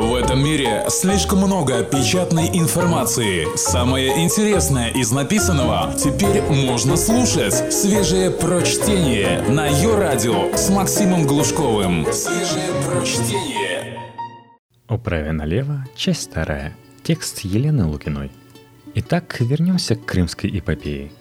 В этом мире слишком много печатной информации. Самое интересное из написанного теперь можно слушать. Свежее прочтение на ее радио с Максимом Глушковым. Свежее прочтение. Управе налево, часть вторая. Текст Елены Лукиной. Итак, вернемся к крымской эпопее –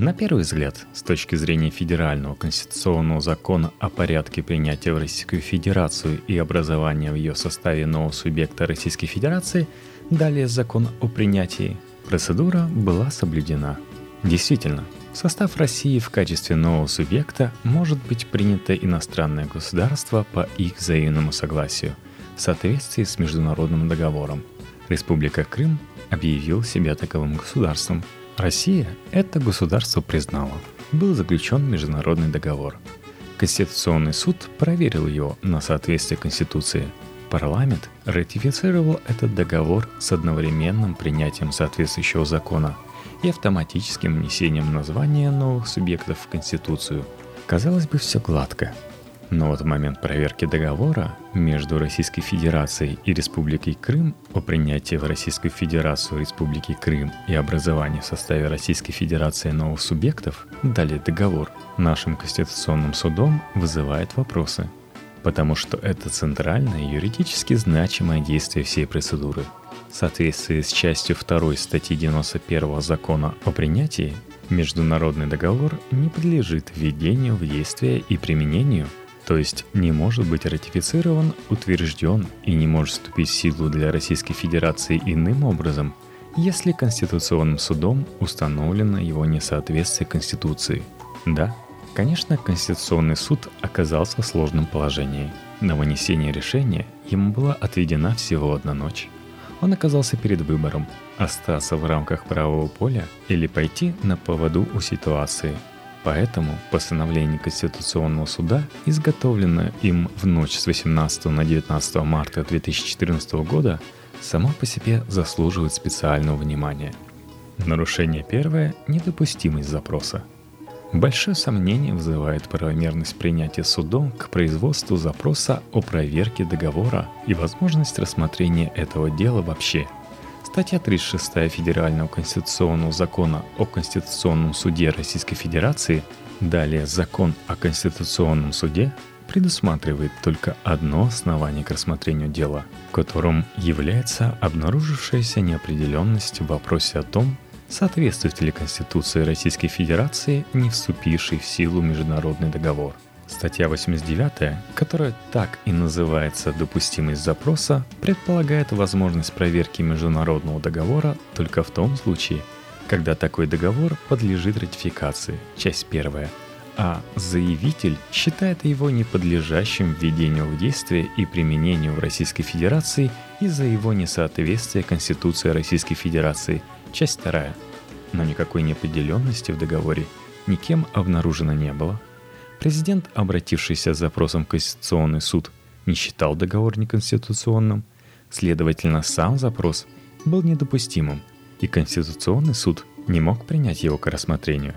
на первый взгляд, с точки зрения федерального конституционного закона о порядке принятия в Российскую Федерацию и образования в ее составе нового субъекта Российской Федерации, далее закон о принятии, процедура была соблюдена. Действительно, в состав России в качестве нового субъекта может быть принято иностранное государство по их взаимному согласию в соответствии с международным договором. Республика Крым объявил себя таковым государством – Россия это государство признала. Был заключен международный договор. Конституционный суд проверил его на соответствие Конституции. Парламент ратифицировал этот договор с одновременным принятием соответствующего закона и автоматическим внесением названия новых субъектов в Конституцию. Казалось бы, все гладко – но вот в момент проверки договора между Российской Федерацией и Республикой Крым о принятии в Российскую Федерацию Республики Крым и образовании в составе Российской Федерации новых субъектов, далее договор, нашим Конституционным судом вызывает вопросы, потому что это центральное юридически значимое действие всей процедуры. В соответствии с частью 2 статьи 91 закона о принятии, международный договор не подлежит введению в действие и применению – то есть не может быть ратифицирован, утвержден и не может вступить в силу для Российской Федерации иным образом, если Конституционным судом установлено его несоответствие Конституции. Да, конечно, Конституционный суд оказался в сложном положении. На вынесение решения ему была отведена всего одна ночь. Он оказался перед выбором – остаться в рамках правового поля или пойти на поводу у ситуации – Поэтому постановление Конституционного суда, изготовленное им в ночь с 18 на 19 марта 2014 года, само по себе заслуживает специального внимания. Нарушение первое – недопустимость запроса. Большое сомнение вызывает правомерность принятия судом к производству запроса о проверке договора и возможность рассмотрения этого дела вообще – Статья 36 Федерального конституционного закона о Конституционном суде Российской Федерации, далее Закон о Конституционном суде, предусматривает только одно основание к рассмотрению дела, которым является обнаружившаяся неопределенность в вопросе о том, соответствует ли Конституции Российской Федерации не вступивший в силу международный договор – Статья 89, которая так и называется «Допустимость запроса», предполагает возможность проверки международного договора только в том случае, когда такой договор подлежит ратификации, часть первая, а заявитель считает его неподлежащим введению в действие и применению в Российской Федерации из-за его несоответствия Конституции Российской Федерации, часть вторая. Но никакой неопределенности в договоре никем обнаружено не было – Президент, обратившийся с запросом в Конституционный суд, не считал договор неконституционным, следовательно, сам запрос был недопустимым, и Конституционный суд не мог принять его к рассмотрению.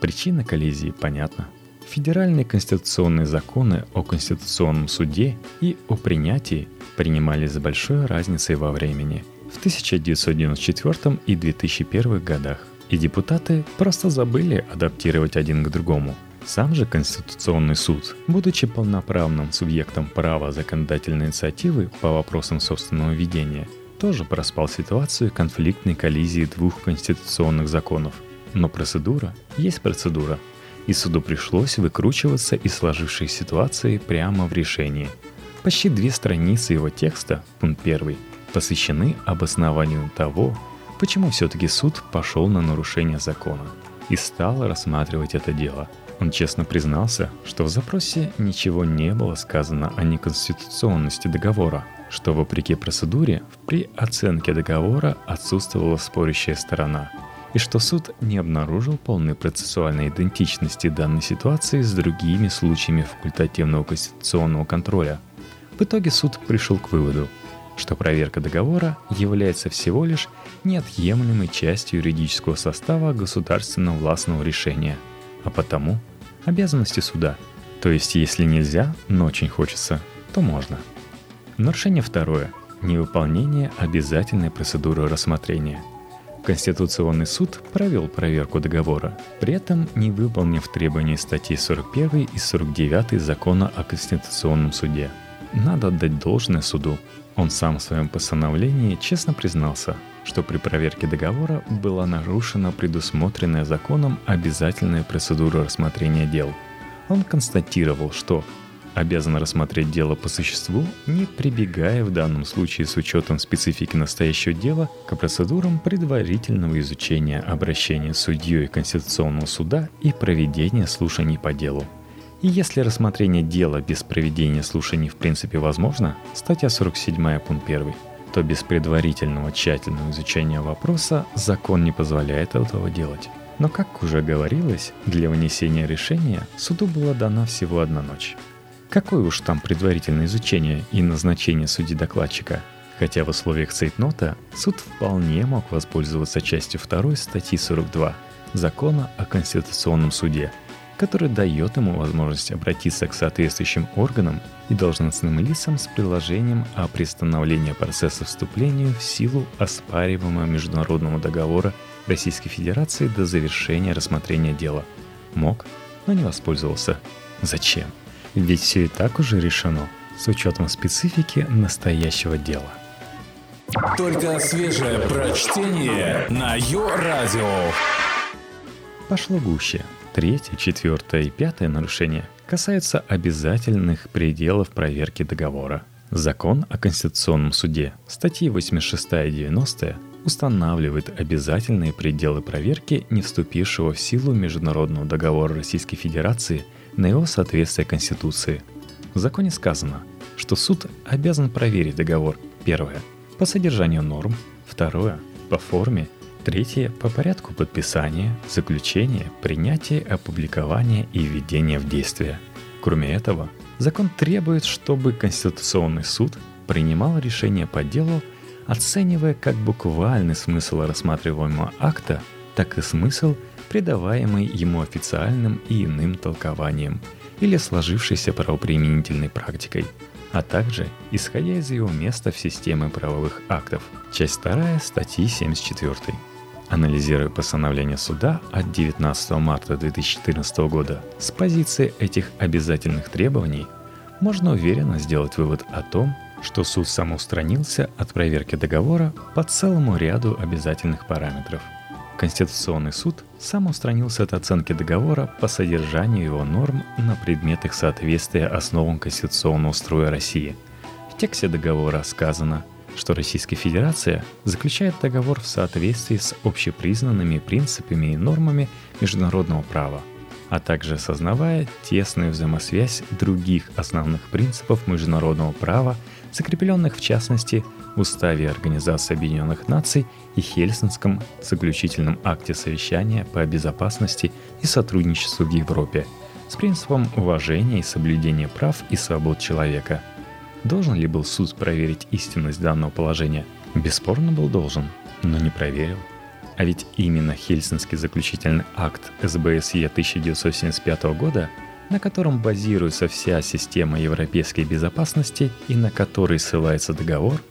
Причина коллизии понятна. Федеральные конституционные законы о Конституционном суде и о принятии принимались с большой разницей во времени в 1994 и 2001 годах, и депутаты просто забыли адаптировать один к другому – сам же Конституционный суд, будучи полноправным субъектом права законодательной инициативы по вопросам собственного ведения, тоже проспал ситуацию конфликтной коллизии двух конституционных законов. Но процедура есть процедура, и суду пришлось выкручиваться из сложившейся ситуации прямо в решении. Почти две страницы его текста, пункт первый, посвящены обоснованию того, почему все-таки суд пошел на нарушение закона и стал рассматривать это дело – он честно признался, что в запросе ничего не было сказано о неконституционности договора, что вопреки процедуре при оценке договора отсутствовала спорящая сторона, и что суд не обнаружил полной процессуальной идентичности данной ситуации с другими случаями факультативного конституционного контроля. В итоге суд пришел к выводу, что проверка договора является всего лишь неотъемлемой частью юридического состава государственного властного решения, а потому – обязанности суда. То есть, если нельзя, но очень хочется, то можно. Нарушение второе. невыполнение обязательной процедуры рассмотрения. Конституционный суд провел проверку договора, при этом не выполнив требования статьи 41 и 49 Закона о Конституционном суде. Надо отдать должное суду. Он сам в своем постановлении честно признался, что при проверке договора была нарушена предусмотренная законом обязательная процедура рассмотрения дел. Он констатировал, что обязан рассмотреть дело по существу, не прибегая в данном случае с учетом специфики настоящего дела к процедурам предварительного изучения обращения судьей Конституционного суда и проведения слушаний по делу. И если рассмотрение дела без проведения слушаний в принципе возможно, статья 47 пункт 1, то без предварительного тщательного изучения вопроса закон не позволяет этого делать. Но, как уже говорилось, для вынесения решения суду была дана всего одна ночь. Какое уж там предварительное изучение и назначение судьи-докладчика. Хотя в условиях цейтнота суд вполне мог воспользоваться частью 2 статьи 42 Закона о Конституционном суде, который дает ему возможность обратиться к соответствующим органам и должностным лицам с предложением о приостановлении процесса вступления в силу оспариваемого международного договора Российской Федерации до завершения рассмотрения дела. Мог, но не воспользовался. Зачем? Ведь все и так уже решено с учетом специфики настоящего дела. Только свежее прочтение на Йо-Радио. Пошло гуще. Третье, четвертое и пятое нарушение касаются обязательных пределов проверки договора. Закон о Конституционном суде, статьи 86 и 90 устанавливает обязательные пределы проверки не вступившего в силу Международного договора Российской Федерации – на его соответствие Конституции. В законе сказано, что суд обязан проверить договор, первое, по содержанию норм, второе, по форме, третье, по порядку подписания, заключения, принятия, опубликования и введения в действие. Кроме этого, закон требует, чтобы Конституционный суд принимал решение по делу, оценивая как буквальный смысл рассматриваемого акта, так и смысл – придаваемый ему официальным и иным толкованием или сложившейся правоприменительной практикой, а также исходя из его места в системе правовых актов. Часть 2 статьи 74. Анализируя постановление суда от 19 марта 2014 года с позиции этих обязательных требований, можно уверенно сделать вывод о том, что суд самоустранился от проверки договора по целому ряду обязательных параметров – Конституционный суд сам устранился от оценки договора по содержанию его норм на предмет их соответствия основам конституционного строя России. В тексте договора сказано, что Российская Федерация заключает договор в соответствии с общепризнанными принципами и нормами международного права, а также осознавая тесную взаимосвязь других основных принципов международного права, закрепленных в частности в Уставе Организации Объединенных Наций и Хельсинском заключительном акте совещания по безопасности и сотрудничеству в Европе с принципом уважения и соблюдения прав и свобод человека. Должен ли был суд проверить истинность данного положения? Бесспорно был должен, но не проверил. А ведь именно Хельсинский заключительный акт СБСЕ 1975 года на котором базируется вся система европейской безопасности и на который ссылается договор,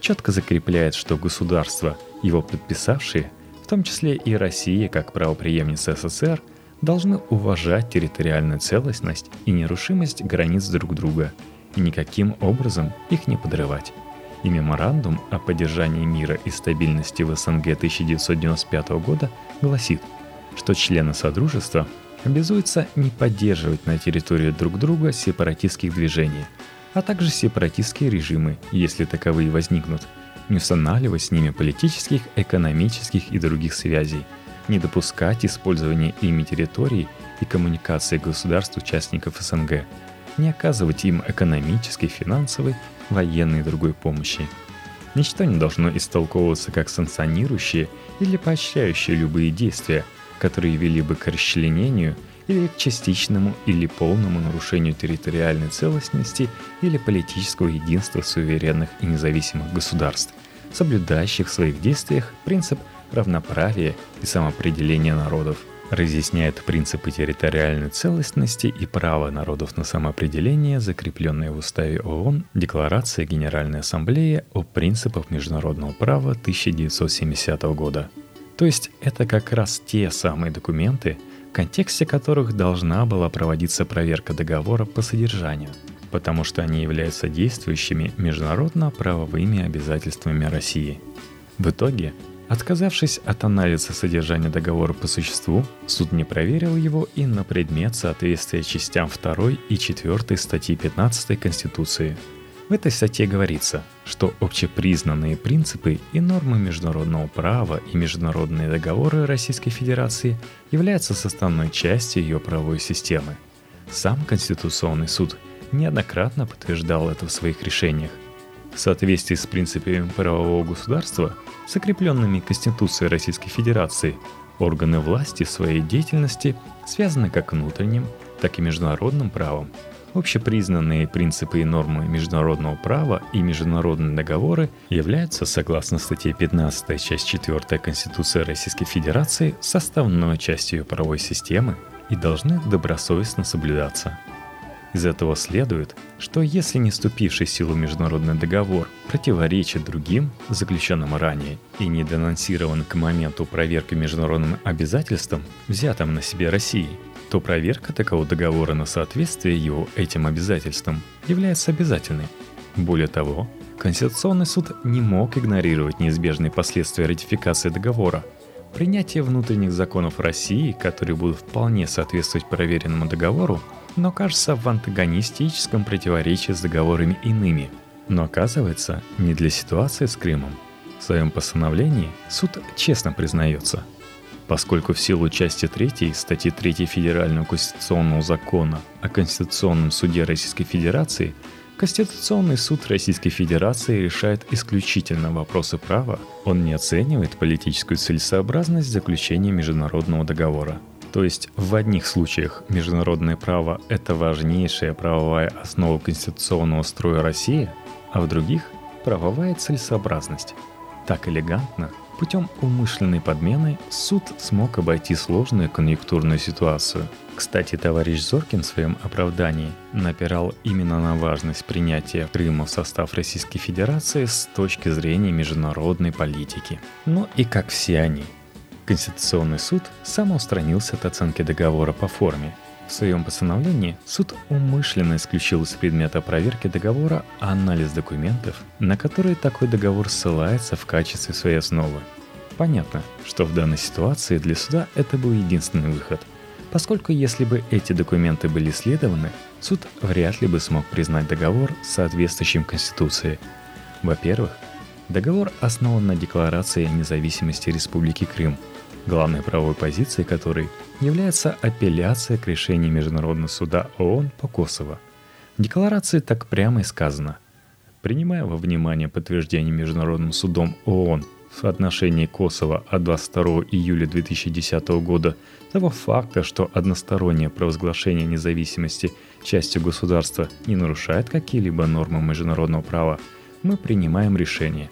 четко закрепляет, что государства, его подписавшие, в том числе и Россия как правоприемница СССР, должны уважать территориальную целостность и нерушимость границ друг друга и никаким образом их не подрывать. И меморандум о поддержании мира и стабильности в СНГ 1995 года гласит, что члены Содружества обязуются не поддерживать на территории друг друга сепаратистских движений – а также сепаратистские режимы, если таковые возникнут, не устанавливать с ними политических, экономических и других связей, не допускать использования ими территорий и коммуникации государств-участников СНГ, не оказывать им экономической, финансовой, военной и другой помощи. Ничто не должно истолковываться как санкционирующие или поощряющие любые действия, которые вели бы к расчленению – или к частичному или полному нарушению территориальной целостности или политического единства суверенных и независимых государств, соблюдающих в своих действиях принцип равноправия и самоопределения народов. Разъясняет принципы территориальной целостности и права народов на самоопределение, закрепленные в Уставе ООН, Декларации Генеральной Ассамблеи о принципах международного права 1970 года. То есть это как раз те самые документы, в контексте которых должна была проводиться проверка договора по содержанию, потому что они являются действующими международно-правовыми обязательствами России. В итоге Отказавшись от анализа содержания договора по существу, суд не проверил его и на предмет соответствия частям 2 и 4 статьи 15 Конституции. В этой статье говорится, что общепризнанные принципы и нормы международного права и международные договоры Российской Федерации являются составной частью ее правовой системы. Сам Конституционный суд неоднократно подтверждал это в своих решениях. В соответствии с принципами правового государства – закрепленными Конституцией Российской Федерации, органы власти в своей деятельности связаны как внутренним, так и международным правом. Общепризнанные принципы и нормы международного права и международные договоры являются, согласно статье 15 часть 4 Конституции Российской Федерации, составной частью ее правовой системы и должны добросовестно соблюдаться – из этого следует, что если не вступивший в силу международный договор противоречит другим, заключенным ранее, и не денонсирован к моменту проверки международным обязательствам, взятым на себе Россией, то проверка такого договора на соответствие его этим обязательствам является обязательной. Более того, Конституционный суд не мог игнорировать неизбежные последствия ратификации договора. Принятие внутренних законов России, которые будут вполне соответствовать проверенному договору, но кажется в антагонистическом противоречии с договорами иными. Но оказывается, не для ситуации с Крымом. В своем постановлении суд честно признается, поскольку в силу части 3 статьи 3 Федерального конституционного закона о Конституционном суде Российской Федерации Конституционный суд Российской Федерации решает исключительно вопросы права, он не оценивает политическую целесообразность заключения международного договора – то есть в одних случаях международное право – это важнейшая правовая основа конституционного строя России, а в других – правовая целесообразность. Так элегантно, путем умышленной подмены, суд смог обойти сложную конъюнктурную ситуацию. Кстати, товарищ Зоркин в своем оправдании напирал именно на важность принятия Крыма в состав Российской Федерации с точки зрения международной политики. Ну и как все они – Конституционный суд самоустранился от оценки договора по форме. В своем постановлении суд умышленно исключил из предмета проверки договора анализ документов, на которые такой договор ссылается в качестве своей основы. Понятно, что в данной ситуации для суда это был единственный выход, поскольку если бы эти документы были исследованы, суд вряд ли бы смог признать договор соответствующим Конституции. Во-первых, договор основан на Декларации о независимости Республики Крым – главной правовой позицией которой является апелляция к решению Международного суда ООН по Косово. В декларации так прямо и сказано. Принимая во внимание подтверждение Международным судом ООН в отношении Косово от 22 июля 2010 года того факта, что одностороннее провозглашение независимости частью государства не нарушает какие-либо нормы международного права, мы принимаем решение.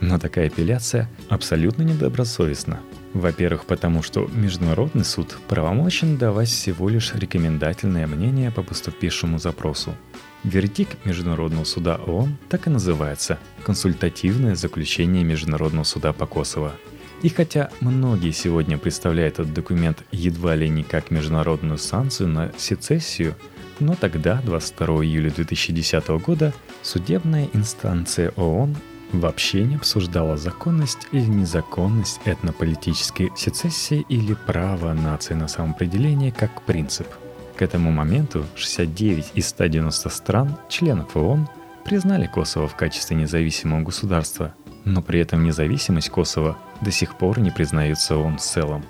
Но такая апелляция абсолютно недобросовестна – во-первых, потому что Международный суд правомочен давать всего лишь рекомендательное мнение по поступившему запросу. Вердикт Международного суда ООН так и называется – консультативное заключение Международного суда по Косово. И хотя многие сегодня представляют этот документ едва ли не как международную санкцию на сецессию, но тогда, 22 июля 2010 года, судебная инстанция ООН вообще не обсуждала законность или незаконность этнополитической сецессии или право нации на самоопределение как принцип. К этому моменту 69 из 190 стран, членов ООН, признали Косово в качестве независимого государства, но при этом независимость Косово до сих пор не признается ООН в целом,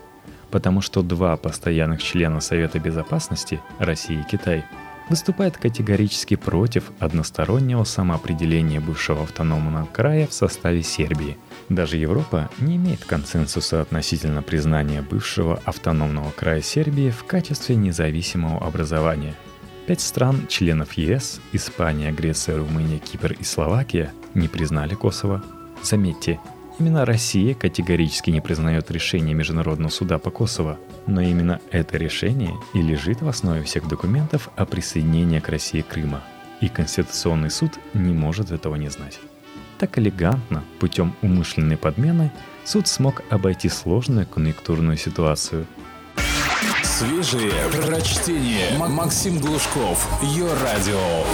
потому что два постоянных члена Совета Безопасности, Россия и Китай, выступает категорически против одностороннего самоопределения бывшего автономного края в составе Сербии. Даже Европа не имеет консенсуса относительно признания бывшего автономного края Сербии в качестве независимого образования. Пять стран, членов ЕС – Испания, Греция, Румыния, Кипр и Словакия – не признали Косово. Заметьте, Именно Россия категорически не признает решение Международного суда по Косово, но именно это решение и лежит в основе всех документов о присоединении к России Крыма. И Конституционный суд не может этого не знать. Так элегантно, путем умышленной подмены, суд смог обойти сложную конъюнктурную ситуацию. Свежие прочтение. Максим Глушков. Ее радио.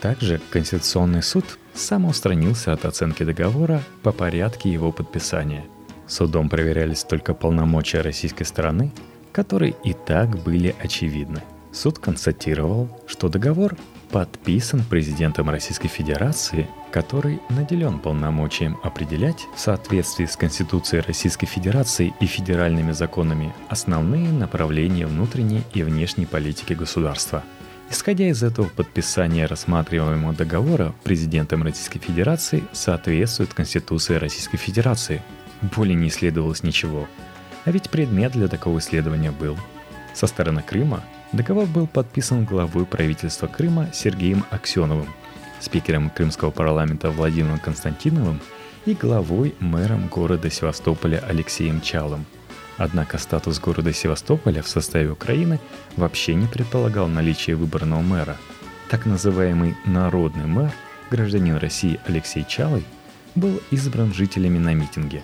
Также Конституционный суд самоустранился от оценки договора по порядке его подписания. Судом проверялись только полномочия российской стороны, которые и так были очевидны. Суд констатировал, что договор подписан президентом Российской Федерации, который наделен полномочием определять в соответствии с Конституцией Российской Федерации и федеральными законами основные направления внутренней и внешней политики государства – Исходя из этого подписание рассматриваемого договора президентом Российской Федерации соответствует Конституции Российской Федерации. Более не исследовалось ничего. А ведь предмет для такого исследования был. Со стороны Крыма договор был подписан главой правительства Крыма Сергеем Аксеновым, спикером Крымского парламента Владимиром Константиновым и главой мэром города Севастополя Алексеем Чалом – Однако статус города Севастополя в составе Украины вообще не предполагал наличие выборного мэра. Так называемый народный мэр, гражданин России Алексей Чалый, был избран жителями на митинге.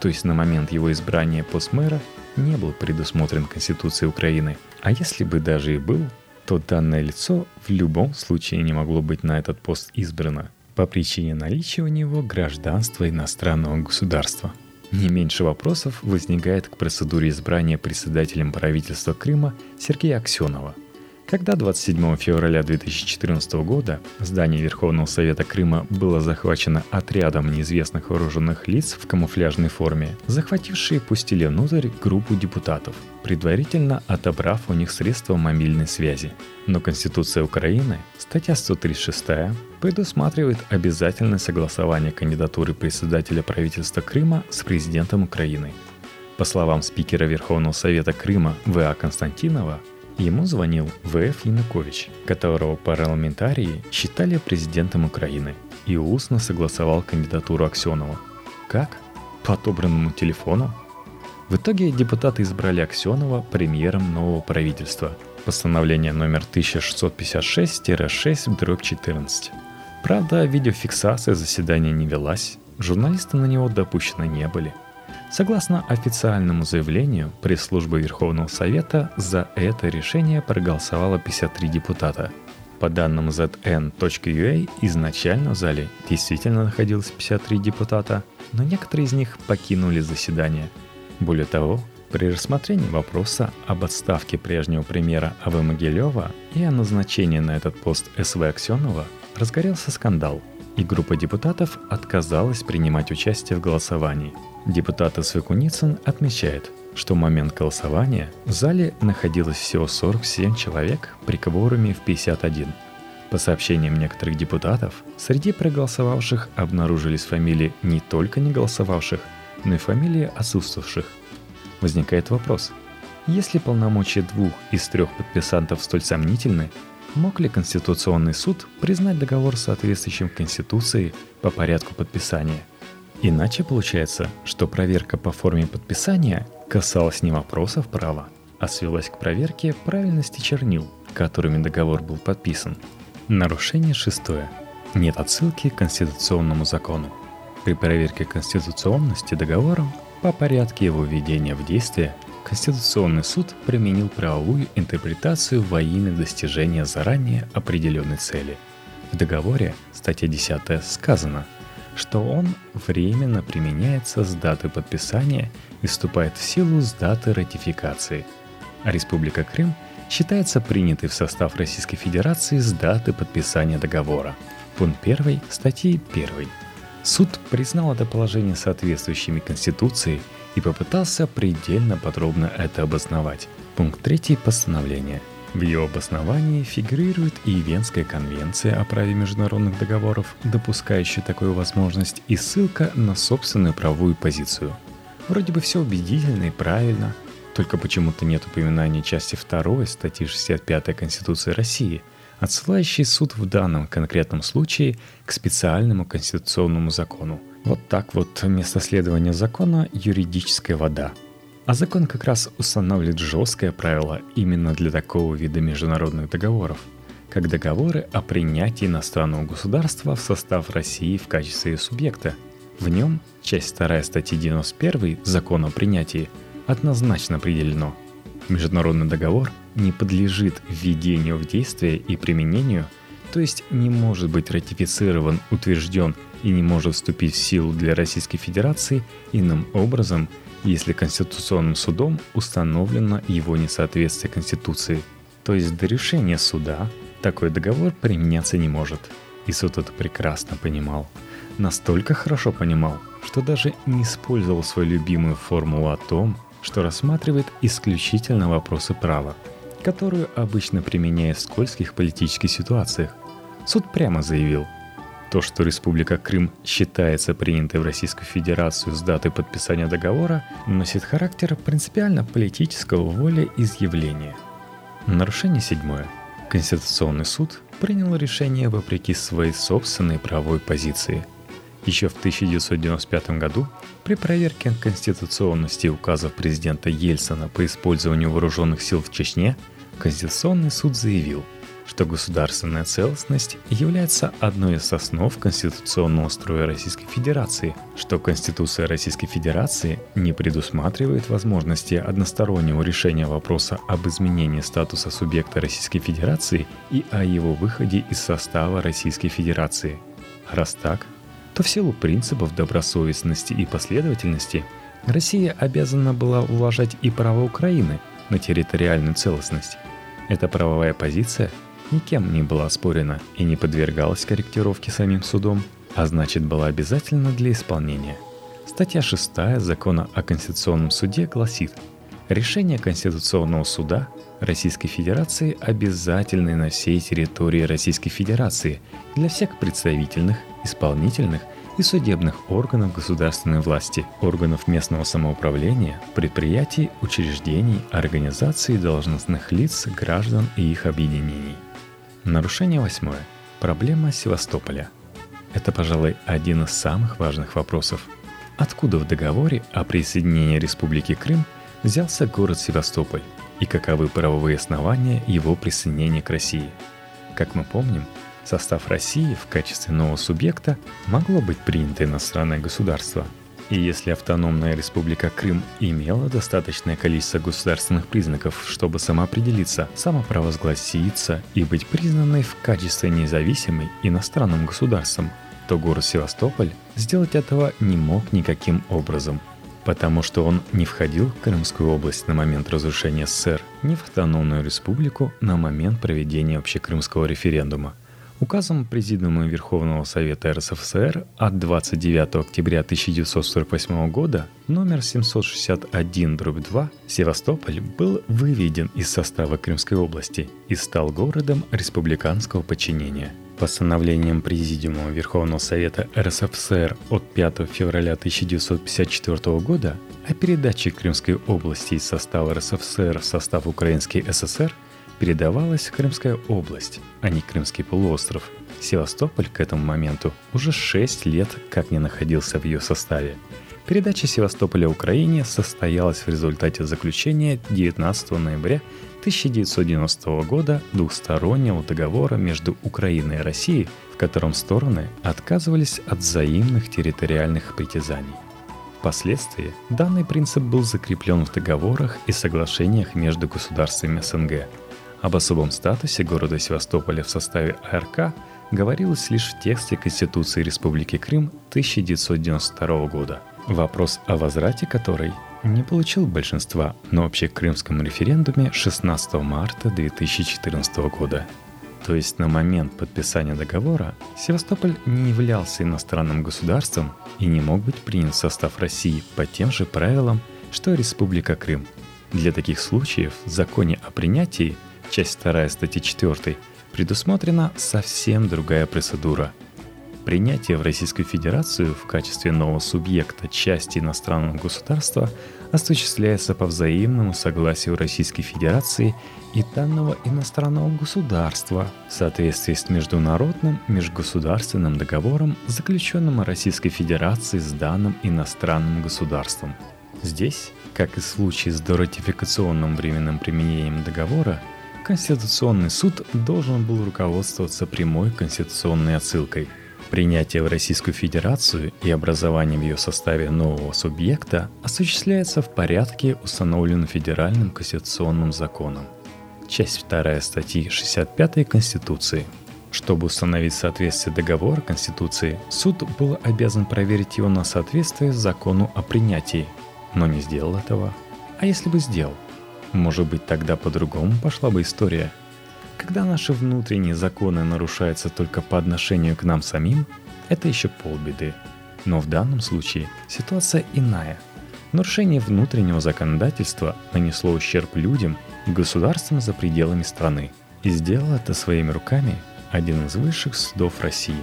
То есть на момент его избрания пост мэра не был предусмотрен Конституцией Украины. А если бы даже и был, то данное лицо в любом случае не могло быть на этот пост избрано по причине наличия у него гражданства иностранного государства – не меньше вопросов возникает к процедуре избрания председателем правительства Крыма Сергея Аксенова – когда 27 февраля 2014 года здание Верховного Совета Крыма было захвачено отрядом неизвестных вооруженных лиц в камуфляжной форме, захватившие пустили внутрь группу депутатов, предварительно отобрав у них средства мобильной связи. Но Конституция Украины, статья 136, предусматривает обязательное согласование кандидатуры председателя правительства Крыма с президентом Украины. По словам спикера Верховного Совета Крыма В.А. Константинова, Ему звонил В.Ф. Янукович, которого парламентарии считали президентом Украины, и устно согласовал кандидатуру Аксенова. Как? По отобранному телефону? В итоге депутаты избрали Аксенова премьером нового правительства. Постановление номер 1656-6-14. Правда, видеофиксация заседания не велась, журналисты на него допущены не были – Согласно официальному заявлению пресс-службы Верховного Совета, за это решение проголосовало 53 депутата. По данным zn.ua, изначально в зале действительно находилось 53 депутата, но некоторые из них покинули заседание. Более того, при рассмотрении вопроса об отставке прежнего премьера А.В. Могилева и о назначении на этот пост С.В. Аксенова разгорелся скандал – и группа депутатов отказалась принимать участие в голосовании. Депутат Свекуницын отмечает, что в момент голосования в зале находилось всего 47 человек при кворуме в 51. По сообщениям некоторых депутатов, среди проголосовавших обнаружились фамилии не только не голосовавших, но и фамилии отсутствовавших. Возникает вопрос, если полномочия двух из трех подписантов столь сомнительны, Мог ли Конституционный суд признать договор соответствующим Конституции по порядку подписания? Иначе получается, что проверка по форме подписания касалась не вопросов права, а свелась к проверке правильности чернил, которыми договор был подписан. Нарушение шестое. Нет отсылки к конституционному закону. При проверке конституционности договора по порядке его введения в действие Конституционный суд применил правовую интерпретацию во имя достижения заранее определенной цели. В договоре, статья 10, сказано, что он временно применяется с даты подписания и вступает в силу с даты ратификации, а Республика Крым считается принятой в состав Российской Федерации с даты подписания договора. Пункт 1 статьи 1. Суд признал это положение соответствующими Конституции – и попытался предельно подробно это обосновать. Пункт 3 постановления. В ее обосновании фигурирует и Венская конвенция о праве международных договоров, допускающая такую возможность, и ссылка на собственную правовую позицию. Вроде бы все убедительно и правильно, только почему-то нет упоминания части 2 статьи 65 Конституции России, отсылающей суд в данном конкретном случае к специальному конституционному закону – Вот так вот место следования закона – юридическая вода. А закон как раз устанавливает жесткое правило именно для такого вида международных договоров, как договоры о принятии иностранного государства в состав России в качестве субъекта. В нем часть 2 статьи 91 закона о принятии однозначно определено. Международный договор не подлежит введению в действие и применению, то есть не может быть ратифицирован, утвержден и не может вступить в силу для Российской Федерации иным образом, если Конституционным судом установлено его несоответствие Конституции. То есть до решения суда такой договор применяться не может. И суд это прекрасно понимал. Настолько хорошо понимал, что даже не использовал свою любимую формулу о том, что рассматривает исключительно вопросы права, которую обычно применяет в скользких политических ситуациях. Суд прямо заявил – то, что Республика Крым считается принятой в Российскую Федерацию с даты подписания договора, носит характер принципиально политического волеизъявления. Нарушение седьмое. Конституционный суд принял решение вопреки своей собственной правовой позиции. Еще в 1995 году при проверке конституционности указов президента Ельцина по использованию вооруженных сил в Чечне Конституционный суд заявил – что государственная целостность является одной из основ конституционного строя Российской Федерации, что Конституция Российской Федерации не предусматривает возможности одностороннего решения вопроса об изменении статуса субъекта Российской Федерации и о его выходе из состава Российской Федерации. Раз так, то в силу принципов добросовестности и последовательности Россия обязана была уважать и право Украины на территориальную целостность. Эта правовая позиция – никем не была оспорена и не подвергалась корректировке самим судом, а значит была обязательна для исполнения. Статья 6 Закона о Конституционном суде гласит, решение Конституционного суда Российской Федерации обязательны на всей территории Российской Федерации для всех представительных, исполнительных и судебных органов государственной власти, органов местного самоуправления, предприятий, учреждений, организаций, должностных лиц, граждан и их объединений. Нарушение восьмое. Проблема Севастополя. Это, пожалуй, один из самых важных вопросов. Откуда в договоре о присоединении Республики Крым взялся город Севастополь и каковы правовые основания его присоединения к России? Как мы помним, состав России в качестве нового субъекта могло быть принято иностранное государство – и если автономная республика Крым имела достаточное количество государственных признаков, чтобы самоопределиться, самопровозгласиться и быть признанной в качестве независимой иностранным государством, то город Севастополь сделать этого не мог никаким образом, потому что он не входил в Крымскую область на момент разрушения СССР, ни в автономную республику на момент проведения общекрымского референдума – Указом Президиума Верховного Совета РСФСР от 29 октября 1948 года номер 761-2 Севастополь был выведен из состава Крымской области и стал городом республиканского подчинения. Постановлением Президиума Верховного Совета РСФСР от 5 февраля 1954 года о передаче Крымской области из состава РСФСР в состав Украинской ССР – передавалась Крымская область, а не Крымский полуостров. Севастополь к этому моменту уже 6 лет как не находился в ее составе. Передача Севастополя Украине состоялась в результате заключения 19 ноября 1990 года двухстороннего договора между Украиной и Россией, в котором стороны отказывались от взаимных территориальных притязаний. Впоследствии данный принцип был закреплен в договорах и соглашениях между государствами СНГ – об особом статусе города Севастополя в составе АРК говорилось лишь в тексте Конституции Республики Крым 1992 года. Вопрос о возврате которой не получил большинства на общекрымском референдуме 16 марта 2014 года. То есть на момент подписания договора Севастополь не являлся иностранным государством и не мог быть принят в состав России по тем же правилам, что и Республика Крым. Для таких случаев в законе о принятии часть 2 статьи 4, предусмотрена совсем другая процедура. Принятие в Российскую Федерацию в качестве нового субъекта части иностранного государства осуществляется по взаимному согласию Российской Федерации и данного иностранного государства в соответствии с международным межгосударственным договором, заключенным Российской Федерацией с данным иностранным государством. Здесь, как и в случае с доратификационным временным применением договора, Конституционный суд должен был руководствоваться прямой конституционной отсылкой – Принятие в Российскую Федерацию и образование в ее составе нового субъекта осуществляется в порядке, установленном Федеральным конституционным законом. Часть 2 статьи 65 Конституции. Чтобы установить соответствие договора Конституции, суд был обязан проверить его на соответствие закону о принятии, но не сделал этого. А если бы сделал? Может быть, тогда по-другому пошла бы история – когда наши внутренние законы нарушаются только по отношению к нам самим, это еще полбеды. Но в данном случае ситуация иная. Нарушение внутреннего законодательства нанесло ущерб людям и государствам за пределами страны. И сделал это своими руками один из высших судов России.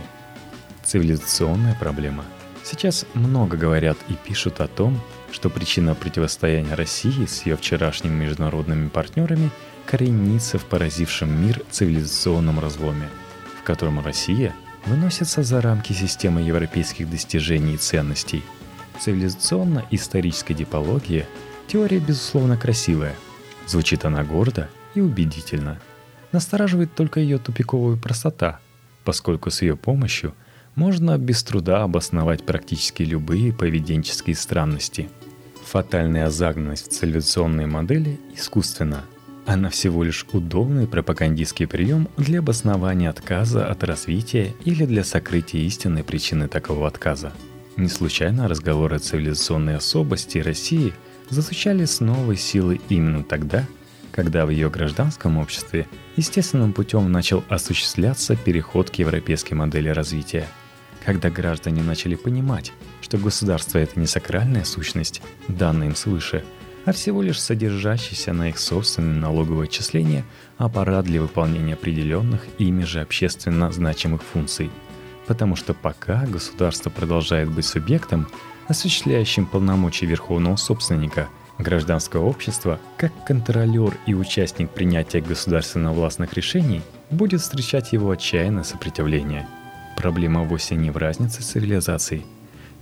Цивилизационная проблема. Сейчас много говорят и пишут о том, что причина противостояния России с ее вчерашними международными партнерами – коренится в поразившем мир цивилизационном разломе, в котором Россия выносится за рамки системы европейских достижений и ценностей. Цивилизационно-историческая типология – теория, безусловно, красивая. Звучит она гордо и убедительно. Настораживает только ее тупиковая простота, поскольку с ее помощью можно без труда обосновать практически любые поведенческие странности. Фатальная загнанность в цивилизационные модели искусственна – она всего лишь удобный пропагандистский прием для обоснования отказа от развития или для сокрытия истинной причины такого отказа. Не случайно разговоры о цивилизационной особости России зазвучали с новой силой именно тогда, когда в ее гражданском обществе естественным путем начал осуществляться переход к европейской модели развития, когда граждане начали понимать, что государство это не сакральная сущность, данная им свыше – а всего лишь содержащийся на их собственное налоговое отчисление аппарат для выполнения определенных ими же общественно значимых функций. Потому что пока государство продолжает быть субъектом, осуществляющим полномочия верховного собственника, гражданское общество, как контролер и участник принятия государственно-властных решений, будет встречать его отчаянное сопротивление. Проблема вовсе не в разнице цивилизаций.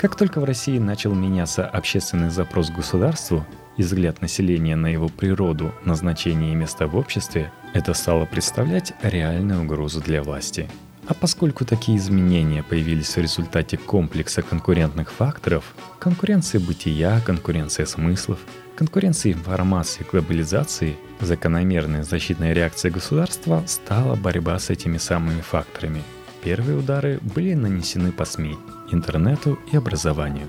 Как только в России начал меняться общественный запрос к государству, и взгляд населения на его природу, назначение и место в обществе, это стало представлять реальную угрозу для власти. А поскольку такие изменения появились в результате комплекса конкурентных факторов, конкуренции бытия, конкуренция смыслов, конкуренции информации, глобализации, закономерная защитная реакция государства стала борьба с этими самыми факторами. Первые удары были нанесены по СМИ, интернету и образованию,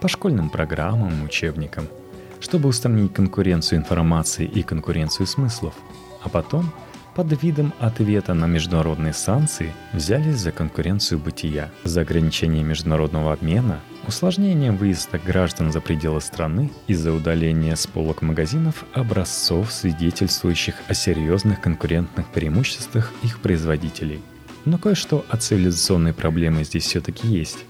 по школьным программам, учебникам – чтобы устранить конкуренцию информации и конкуренцию смыслов. А потом, под видом ответа на международные санкции, взялись за конкуренцию бытия, за ограничение международного обмена, усложнение выезда граждан за пределы страны и за удаление с полок магазинов образцов, свидетельствующих о серьезных конкурентных преимуществах их производителей. Но кое-что от цивилизационной проблемы здесь все-таки есть.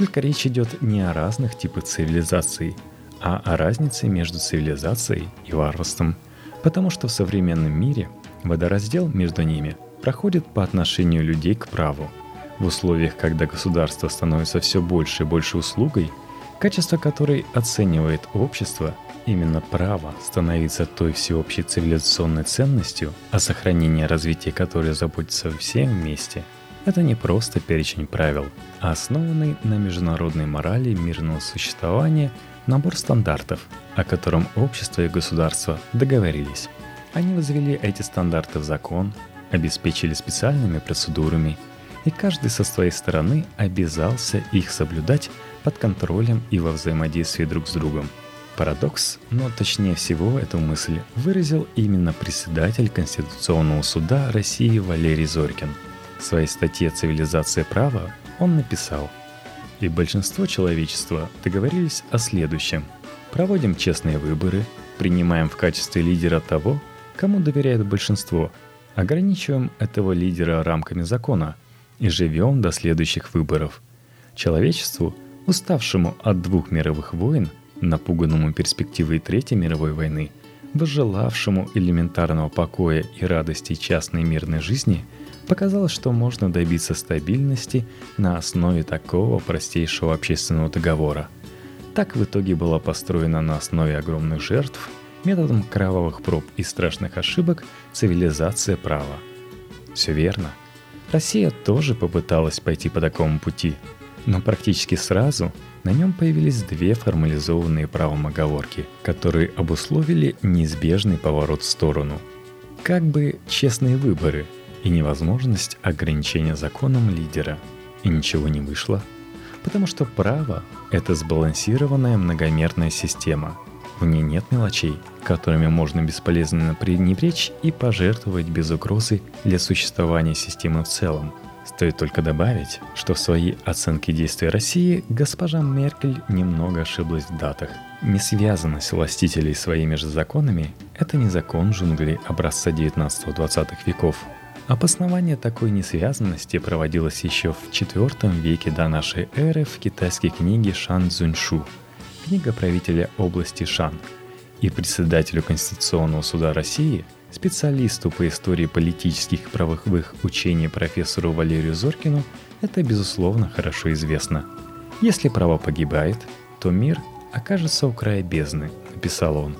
Только речь идет не о разных типах цивилизаций, а о разнице между цивилизацией и варварством, потому что в современном мире водораздел между ними проходит по отношению людей к праву. В условиях, когда государство становится все больше и больше услугой, качество которой оценивает общество, именно право становится той всеобщей цивилизационной ценностью, о сохранении развития которой заботится все вместе. Это не просто перечень правил, а основанный на международной морали мирного существования – набор стандартов, о котором общество и государство договорились. Они возвели эти стандарты в закон, обеспечили специальными процедурами, и каждый со своей стороны обязался их соблюдать под контролем и во взаимодействии друг с другом. Парадокс, но точнее всего эту мысль выразил именно председатель Конституционного суда России Валерий Зорькин. В своей статье «Цивилизация права» он написал – и большинство человечества договорились о следующем. Проводим честные выборы, принимаем в качестве лидера того, кому доверяет большинство, ограничиваем этого лидера рамками закона и живем до следующих выборов. Человечеству, уставшему от двух мировых войн, напуганному перспективой Третьей мировой войны, возжелавшему элементарного покоя и радости частной мирной жизни, показалось, что можно добиться стабильности на основе такого простейшего общественного договора. Так в итоге была построена на основе огромных жертв, методом кровавых проб и страшных ошибок цивилизация права. Все верно. Россия тоже попыталась пойти по такому пути, но практически сразу на нем появились две формализованные правом оговорки, которые обусловили неизбежный поворот в сторону. Как бы честные выборы и невозможность ограничения законом лидера. И ничего не вышло. Потому что право — это сбалансированная многомерная система. В ней нет мелочей, которыми можно бесполезно пренебречь и пожертвовать без угрозы для существования системы в целом — Стоит только добавить, что в своей оценке действий России госпожа Меркель немного ошиблась в датах. Несвязанность властителей своими же законами – это не закон джунглей образца 19-20 веков. Обоснование такой несвязанности проводилось еще в IV веке до нашей эры в китайской книге Шан Цзуньшу, книга правителя области Шан и председателю Конституционного суда России – Специалисту по истории политических и правовых учений профессору Валерию Зоркину это, безусловно, хорошо известно. Если право погибает, то мир окажется у края бездны, написал он.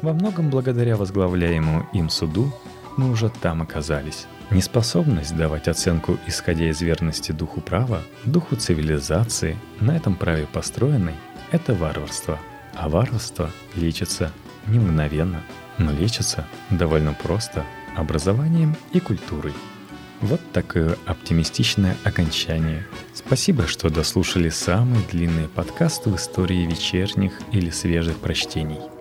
Во многом благодаря возглавляемому им суду мы уже там оказались. Неспособность давать оценку, исходя из верности духу права, духу цивилизации, на этом праве построенной, это варварство. А варварство лечится не мгновенно – но лечится довольно просто образованием и культурой. Вот такое оптимистичное окончание. Спасибо, что дослушали самый длинный подкаст в истории вечерних или свежих прочтений –